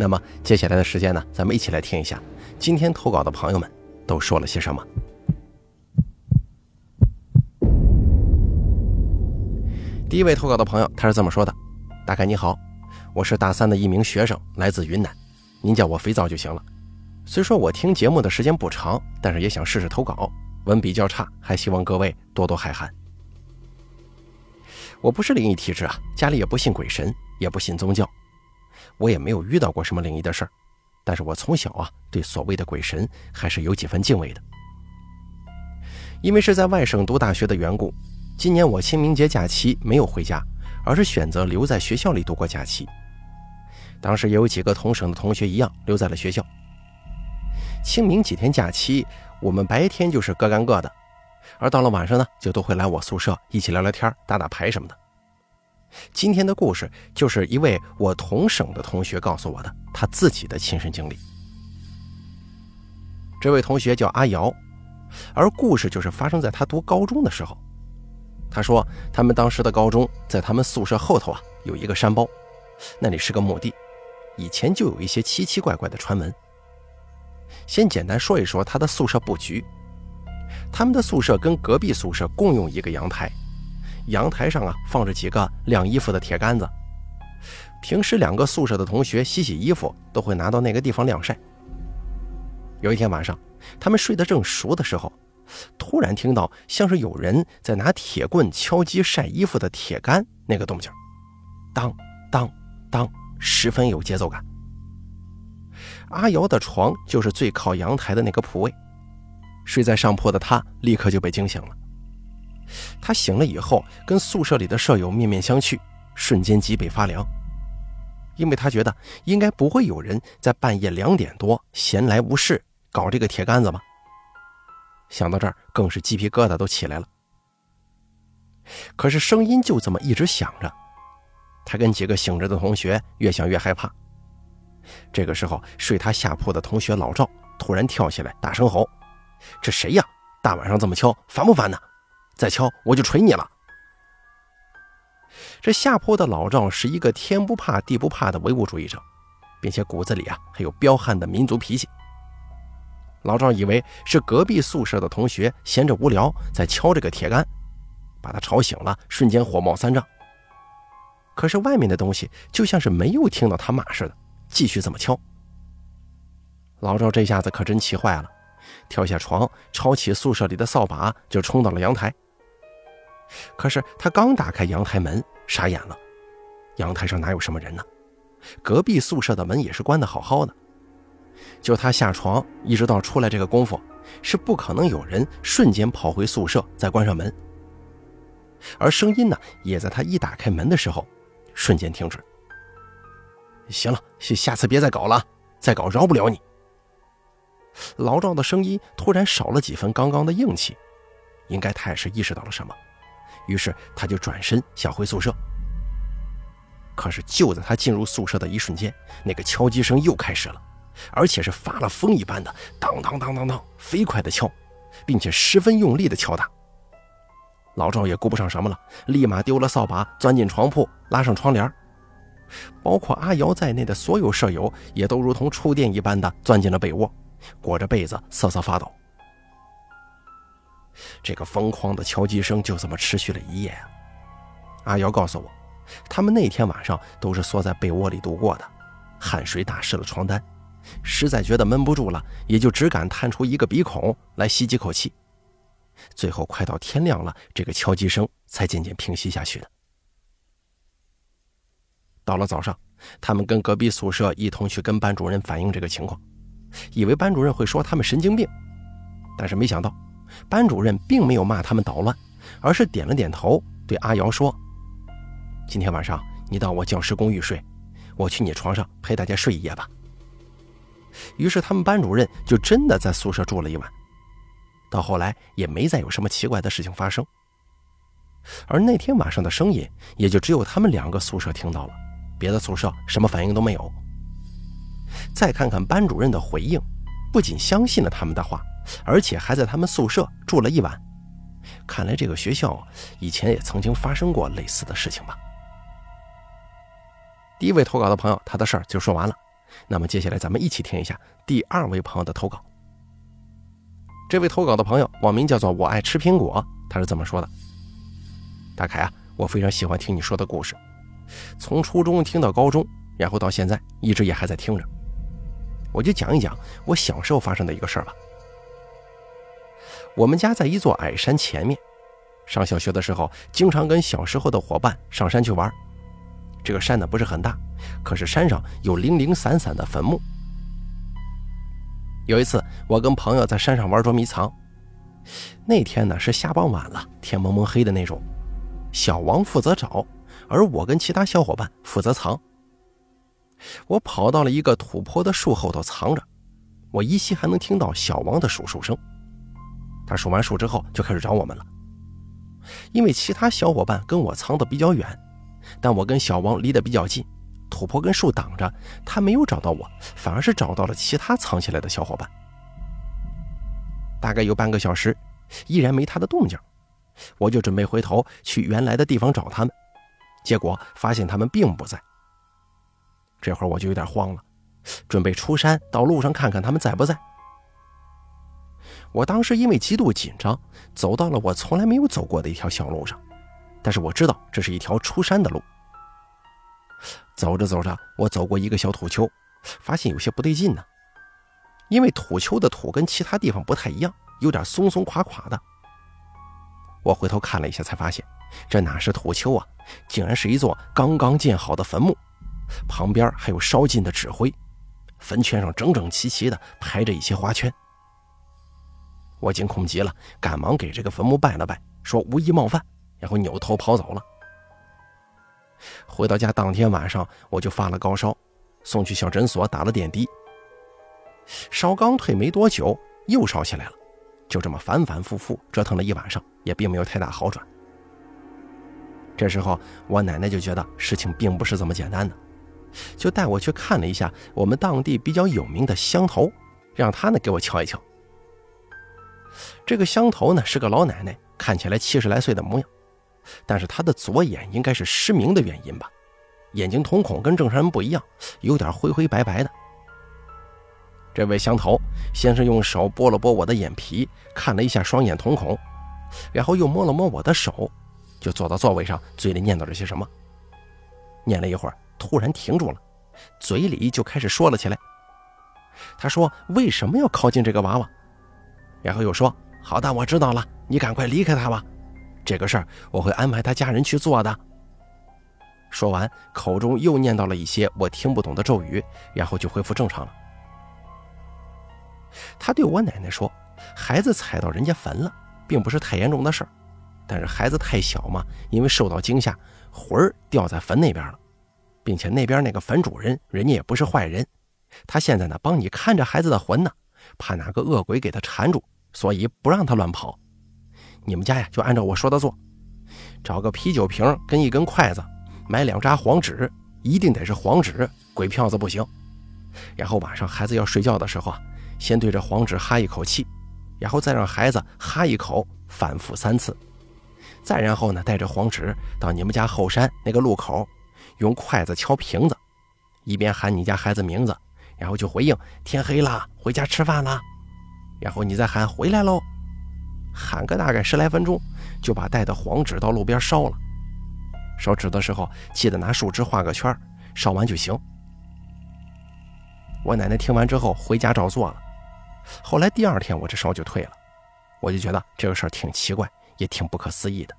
那么接下来的时间呢，咱们一起来听一下今天投稿的朋友们都说了些什么。第一位投稿的朋友，他是这么说的：“大概你好，我是大三的一名学生，来自云南，您叫我肥皂就行了。虽说我听节目的时间不长，但是也想试试投稿，文笔较差，还希望各位多多海涵。我不是灵异体质啊，家里也不信鬼神，也不信宗教。”我也没有遇到过什么灵异的事儿，但是我从小啊对所谓的鬼神还是有几分敬畏的。因为是在外省读大学的缘故，今年我清明节假期没有回家，而是选择留在学校里度过假期。当时也有几个同省的同学一样留在了学校。清明几天假期，我们白天就是各干各的，而到了晚上呢，就都会来我宿舍一起聊聊天、打打牌什么的。今天的故事就是一位我同省的同学告诉我的，他自己的亲身经历。这位同学叫阿瑶，而故事就是发生在他读高中的时候。他说，他们当时的高中在他们宿舍后头啊有一个山包，那里是个墓地，以前就有一些奇奇怪怪的传闻。先简单说一说他的宿舍布局，他们的宿舍跟隔壁宿舍共用一个阳台。阳台上啊放着几个晾衣服的铁杆子，平时两个宿舍的同学洗洗衣服都会拿到那个地方晾晒。有一天晚上，他们睡得正熟的时候，突然听到像是有人在拿铁棍敲击晒衣服的铁杆那个动静，当当当，十分有节奏感。阿瑶的床就是最靠阳台的那个铺位，睡在上铺的他立刻就被惊醒了。他醒了以后，跟宿舍里的舍友面面相觑，瞬间脊背发凉，因为他觉得应该不会有人在半夜两点多闲来无事搞这个铁杆子吧。想到这儿，更是鸡皮疙瘩都起来了。可是声音就这么一直响着，他跟几个醒着的同学越想越害怕。这个时候，睡他下铺的同学老赵突然跳起来，大声吼：“这谁呀？大晚上这么敲，烦不烦呢？”再敲我就锤你了！这下坡的老赵是一个天不怕地不怕的唯物主义者，并且骨子里啊还有彪悍的民族脾气。老赵以为是隔壁宿舍的同学闲着无聊在敲这个铁杆，把他吵醒了，瞬间火冒三丈。可是外面的东西就像是没有听到他骂似的，继续这么敲。老赵这下子可真气坏了，跳下床，抄起宿舍里的扫把就冲到了阳台。可是他刚打开阳台门，傻眼了。阳台上哪有什么人呢？隔壁宿舍的门也是关得好好的。就他下床一直到出来这个功夫，是不可能有人瞬间跑回宿舍再关上门。而声音呢，也在他一打开门的时候，瞬间停止。行了，下次别再搞了，再搞饶不了你。老赵的声音突然少了几分刚刚的硬气，应该他也是意识到了什么。于是他就转身想回宿舍，可是就在他进入宿舍的一瞬间，那个敲击声又开始了，而且是发了疯一般的当当当当当，飞快的敲，并且十分用力的敲打。老赵也顾不上什么了，立马丢了扫把，钻进床铺，拉上窗帘。包括阿瑶在内的所有舍友也都如同触电一般的钻进了被窝，裹着被子瑟瑟发抖。这个疯狂的敲击声就这么持续了一夜啊！阿瑶告诉我，他们那天晚上都是缩在被窝里度过的，汗水打湿了床单，实在觉得闷不住了，也就只敢探出一个鼻孔来吸几口气。最后快到天亮了，这个敲击声才渐渐平息下去的。到了早上，他们跟隔壁宿舍一同去跟班主任反映这个情况，以为班主任会说他们神经病，但是没想到。班主任并没有骂他们捣乱，而是点了点头，对阿瑶说：“今天晚上你到我教师公寓睡，我去你床上陪大家睡一夜吧。”于是他们班主任就真的在宿舍住了一晚。到后来也没再有什么奇怪的事情发生。而那天晚上的声音，也就只有他们两个宿舍听到了，别的宿舍什么反应都没有。再看看班主任的回应，不仅相信了他们的话，而且还在他们宿舍住了一晚。看来这个学校以前也曾经发生过类似的事情吧。第一位投稿的朋友，他的事儿就说完了。那么接下来咱们一起听一下第二位朋友的投稿。这位投稿的朋友网名叫做“我爱吃苹果”，他是这么说的：“大凯啊，我非常喜欢听你说的故事，从初中听到高中，然后到现在一直也还在听着。我就讲一讲我小时候发生的一个事儿吧。我们家在一座矮山前面，上小学的时候经常跟小时候的伙伴上山去玩。这个山呢不是很大，可是山上有零零散散的坟墓。有一次，我跟朋友在山上玩捉迷藏，那天呢是下傍晚了，天蒙蒙黑的那种。小王负责找，而我跟其他小伙伴负责藏。我跑到了一个土坡的树后头藏着，我依稀还能听到小王的数数声。他数完数之后就开始找我们了，因为其他小伙伴跟我藏的比较远。但我跟小王离得比较近，土坡跟树挡着，他没有找到我，反而是找到了其他藏起来的小伙伴。大概有半个小时，依然没他的动静，我就准备回头去原来的地方找他们，结果发现他们并不在。这会儿我就有点慌了，准备出山到路上看看他们在不在。我当时因为极度紧张，走到了我从来没有走过的一条小路上。但是我知道这是一条出山的路。走着走着，我走过一个小土丘，发现有些不对劲呢。因为土丘的土跟其他地方不太一样，有点松松垮垮的。我回头看了一下，才发现这哪是土丘啊，竟然是一座刚刚建好的坟墓，旁边还有烧尽的纸灰，坟圈上整整齐齐的排着一些花圈。我惊恐极了，赶忙给这个坟墓拜了拜，说无意冒犯。然后扭头跑走了。回到家当天晚上，我就发了高烧，送去小诊所打了点滴。烧刚退没多久，又烧起来了，就这么反反复复折腾了一晚上，也并没有太大好转。这时候，我奶奶就觉得事情并不是这么简单的，就带我去看了一下我们当地比较有名的乡头，让她呢给我瞧一瞧。这个乡头呢是个老奶奶，看起来七十来岁的模样。但是她的左眼应该是失明的原因吧，眼睛瞳孔跟正常人不一样，有点灰灰白白的。这位乡头先是用手拨了拨我的眼皮，看了一下双眼瞳孔，然后又摸了摸我的手，就坐到座位上，嘴里念叨着些什么。念了一会儿，突然停住了，嘴里就开始说了起来。他说：“为什么要靠近这个娃娃？”然后又说：“好的，我知道了，你赶快离开他吧。”这个事儿我会安排他家人去做的。说完，口中又念叨了一些我听不懂的咒语，然后就恢复正常了。他对我奶奶说：“孩子踩到人家坟了，并不是太严重的事儿，但是孩子太小嘛，因为受到惊吓，魂儿掉在坟那边了，并且那边那个坟主人，人家也不是坏人，他现在呢帮你看着孩子的魂呢，怕哪个恶鬼给他缠住，所以不让他乱跑。”你们家呀，就按照我说的做，找个啤酒瓶跟一根筷子，买两扎黄纸，一定得是黄纸，鬼票子不行。然后晚上孩子要睡觉的时候啊，先对着黄纸哈一口气，然后再让孩子哈一口，反复三次。再然后呢，带着黄纸到你们家后山那个路口，用筷子敲瓶子，一边喊你家孩子名字，然后就回应：天黑了，回家吃饭了。然后你再喊回来喽。喊个大概十来分钟，就把带的黄纸到路边烧了。烧纸的时候，记得拿树枝画个圈，烧完就行。我奶奶听完之后回家照做了。后来第二天我这烧就退了，我就觉得这个事儿挺奇怪，也挺不可思议的。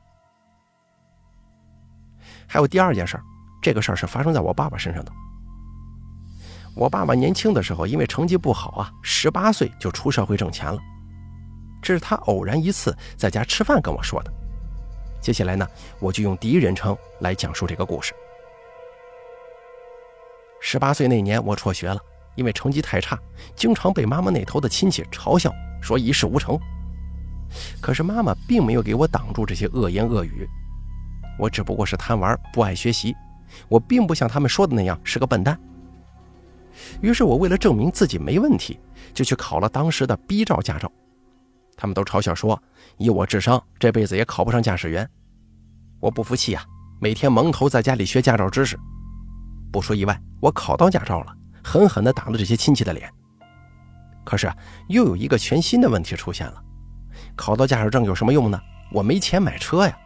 还有第二件事，这个事儿是发生在我爸爸身上的。我爸爸年轻的时候因为成绩不好啊，十八岁就出社会挣钱了。这是他偶然一次在家吃饭跟我说的。接下来呢，我就用第一人称来讲述这个故事。十八岁那年，我辍学了，因为成绩太差，经常被妈妈那头的亲戚嘲笑，说一事无成。可是妈妈并没有给我挡住这些恶言恶语，我只不过是贪玩，不爱学习，我并不像他们说的那样是个笨蛋。于是我为了证明自己没问题，就去考了当时的 B 照驾照。他们都嘲笑说，以我智商，这辈子也考不上驾驶员。我不服气啊，每天蒙头在家里学驾照知识。不出意外，我考到驾照了，狠狠地打了这些亲戚的脸。可是又有一个全新的问题出现了。考到驾驶证有什么用呢？我没钱买车呀。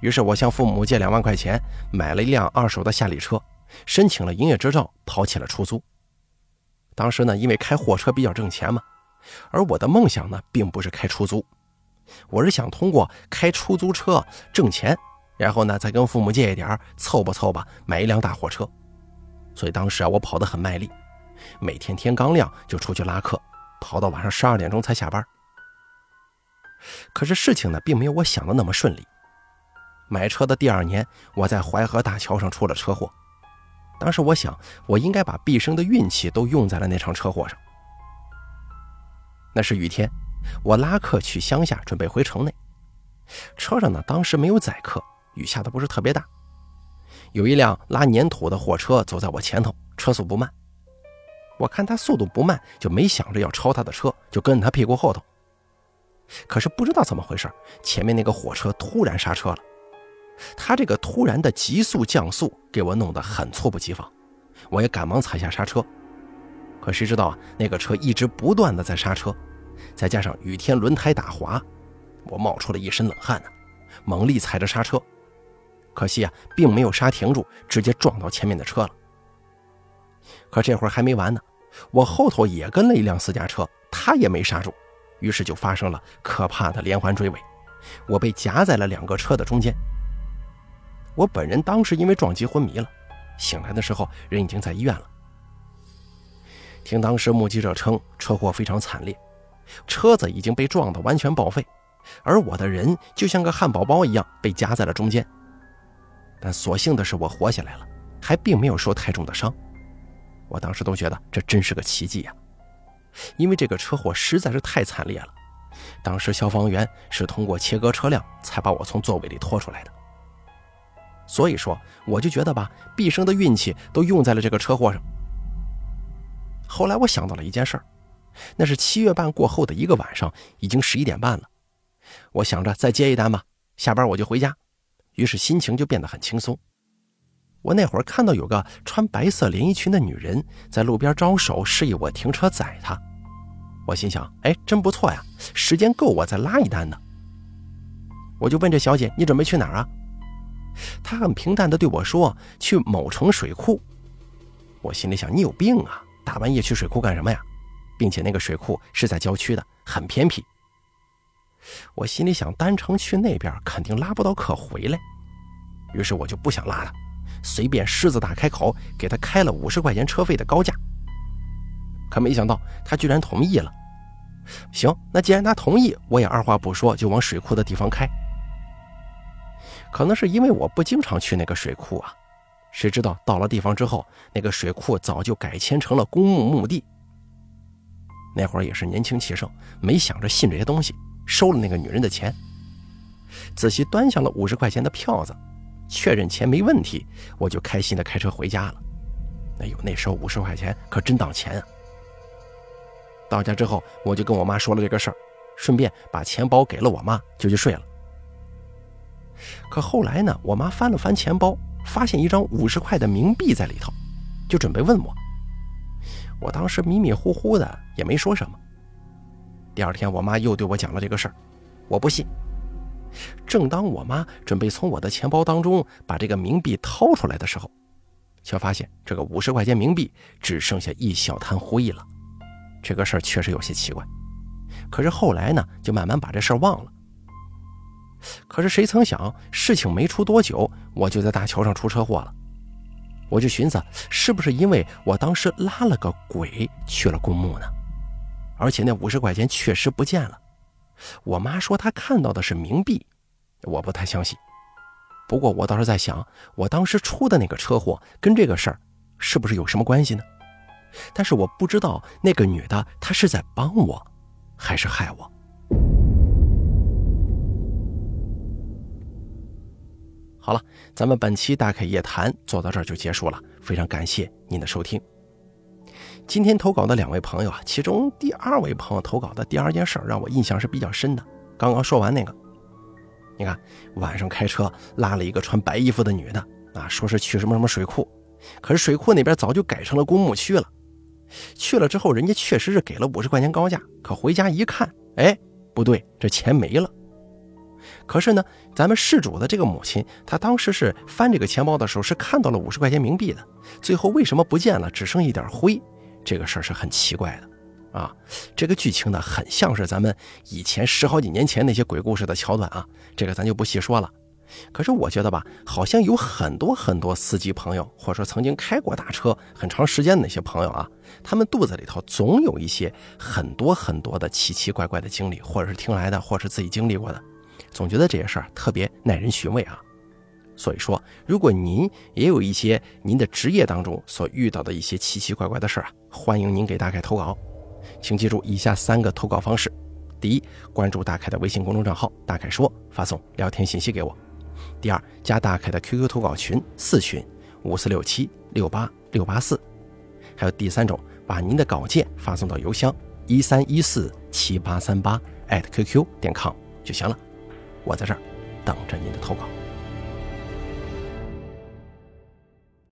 于是我向父母借两万块钱，买了一辆二手的夏利车，申请了营业执照，跑起了出租。当时呢，因为开货车比较挣钱嘛，而我的梦想呢，并不是开出租，我是想通过开出租车挣钱，然后呢，再跟父母借一点儿，凑吧凑吧，买一辆大货车。所以当时啊，我跑得很卖力，每天天刚亮就出去拉客，跑到晚上十二点钟才下班。可是事情呢，并没有我想的那么顺利。买车的第二年，我在淮河大桥上出了车祸。当时我想，我应该把毕生的运气都用在了那场车祸上。那是雨天，我拉客去乡下，准备回城内。车上呢，当时没有载客，雨下的不是特别大。有一辆拉粘土的货车走在我前头，车速不慢。我看他速度不慢，就没想着要超他的车，就跟他屁股后头。可是不知道怎么回事，前面那个火车突然刹车了。他这个突然的急速降速，给我弄得很猝不及防。我也赶忙踩下刹车。可谁知道啊，那个车一直不断的在刹车，再加上雨天轮胎打滑，我冒出了一身冷汗呢，猛力踩着刹车。可惜啊，并没有刹停住，直接撞到前面的车了。可这会儿还没完呢，我后头也跟了一辆私家车，他也没刹住。于是就发生了可怕的连环追尾，我被夹在了两个车的中间。我本人当时因为撞击昏迷了，醒来的时候人已经在医院了。听当时目击者称，车祸非常惨烈，车子已经被撞得完全报废，而我的人就像个汉堡包一样被夹在了中间。但所幸的是我活下来了，还并没有受太重的伤。我当时都觉得这真是个奇迹呀。因为这个车祸实在是太惨烈了，当时消防员是通过切割车辆才把我从座位里拖出来的。所以说，我就觉得吧，毕生的运气都用在了这个车祸上。后来我想到了一件事儿，那是七月半过后的一个晚上，已经十一点半了。我想着再接一单吧，下班我就回家，于是心情就变得很轻松。我那会儿看到有个穿白色连衣裙的女人在路边招手示意我停车载她，我心想：哎，真不错呀，时间够我再拉一单呢。我就问这小姐：“你准备去哪儿啊？”他很平淡地对我说：“去某城水库。”我心里想：“你有病啊，大半夜去水库干什么呀？并且那个水库是在郊区的，很偏僻。”我心里想：单程去那边肯定拉不到客回来，于是我就不想拉了。随便狮子大开口，给他开了五十块钱车费的高价。可没想到他居然同意了。行，那既然他同意，我也二话不说就往水库的地方开。可能是因为我不经常去那个水库啊，谁知道到了地方之后，那个水库早就改迁成了公墓墓地。那会儿也是年轻气盛，没想着信这些东西，收了那个女人的钱，仔细端详了五十块钱的票子。确认钱没问题，我就开心的开车回家了。哎呦，那时候五十块钱可真当钱啊！到家之后，我就跟我妈说了这个事儿，顺便把钱包给了我妈，就去睡了。可后来呢，我妈翻了翻钱包，发现一张五十块的冥币在里头，就准备问我。我当时迷迷糊糊的，也没说什么。第二天，我妈又对我讲了这个事儿，我不信。正当我妈准备从我的钱包当中把这个冥币掏出来的时候，却发现这个五十块钱冥币只剩下一小滩灰了。这个事儿确实有些奇怪。可是后来呢，就慢慢把这事儿忘了。可是谁曾想，事情没出多久，我就在大桥上出车祸了。我就寻思，是不是因为我当时拉了个鬼去了公墓呢？而且那五十块钱确实不见了。我妈说她看到的是冥币，我不太相信。不过我倒是在想，我当时出的那个车祸跟这个事儿是不是有什么关系呢？但是我不知道那个女的她是在帮我，还是害我。好了，咱们本期大开夜谈做到这儿就结束了，非常感谢您的收听。今天投稿的两位朋友啊，其中第二位朋友投稿的第二件事让我印象是比较深的。刚刚说完那个，你看晚上开车拉了一个穿白衣服的女的啊，说是去什么什么水库，可是水库那边早就改成了公墓区了。去了之后，人家确实是给了五十块钱高价，可回家一看，哎，不对，这钱没了。可是呢，咱们事主的这个母亲，她当时是翻这个钱包的时候，是看到了五十块钱冥币的。最后为什么不见了，只剩一点灰？这个事儿是很奇怪的，啊，这个剧情呢，很像是咱们以前十好几年前那些鬼故事的桥段啊。这个咱就不细说了。可是我觉得吧，好像有很多很多司机朋友，或者说曾经开过大车很长时间的那些朋友啊，他们肚子里头总有一些很多很多的奇奇怪怪的经历，或者是听来的，或者是自己经历过的。总觉得这些事儿特别耐人寻味啊，所以说，如果您也有一些您的职业当中所遇到的一些奇奇怪怪的事儿啊，欢迎您给大凯投稿，请记住以下三个投稿方式：第一，关注大凯的微信公众账号“大凯说”，发送聊天信息给我；第二，加大凯的 QQ 投稿群四群五四六七六八六八四；还有第三种，把您的稿件发送到邮箱一三一四七八三八 @QQ 点 com 就行了。我在这儿等着您的投稿。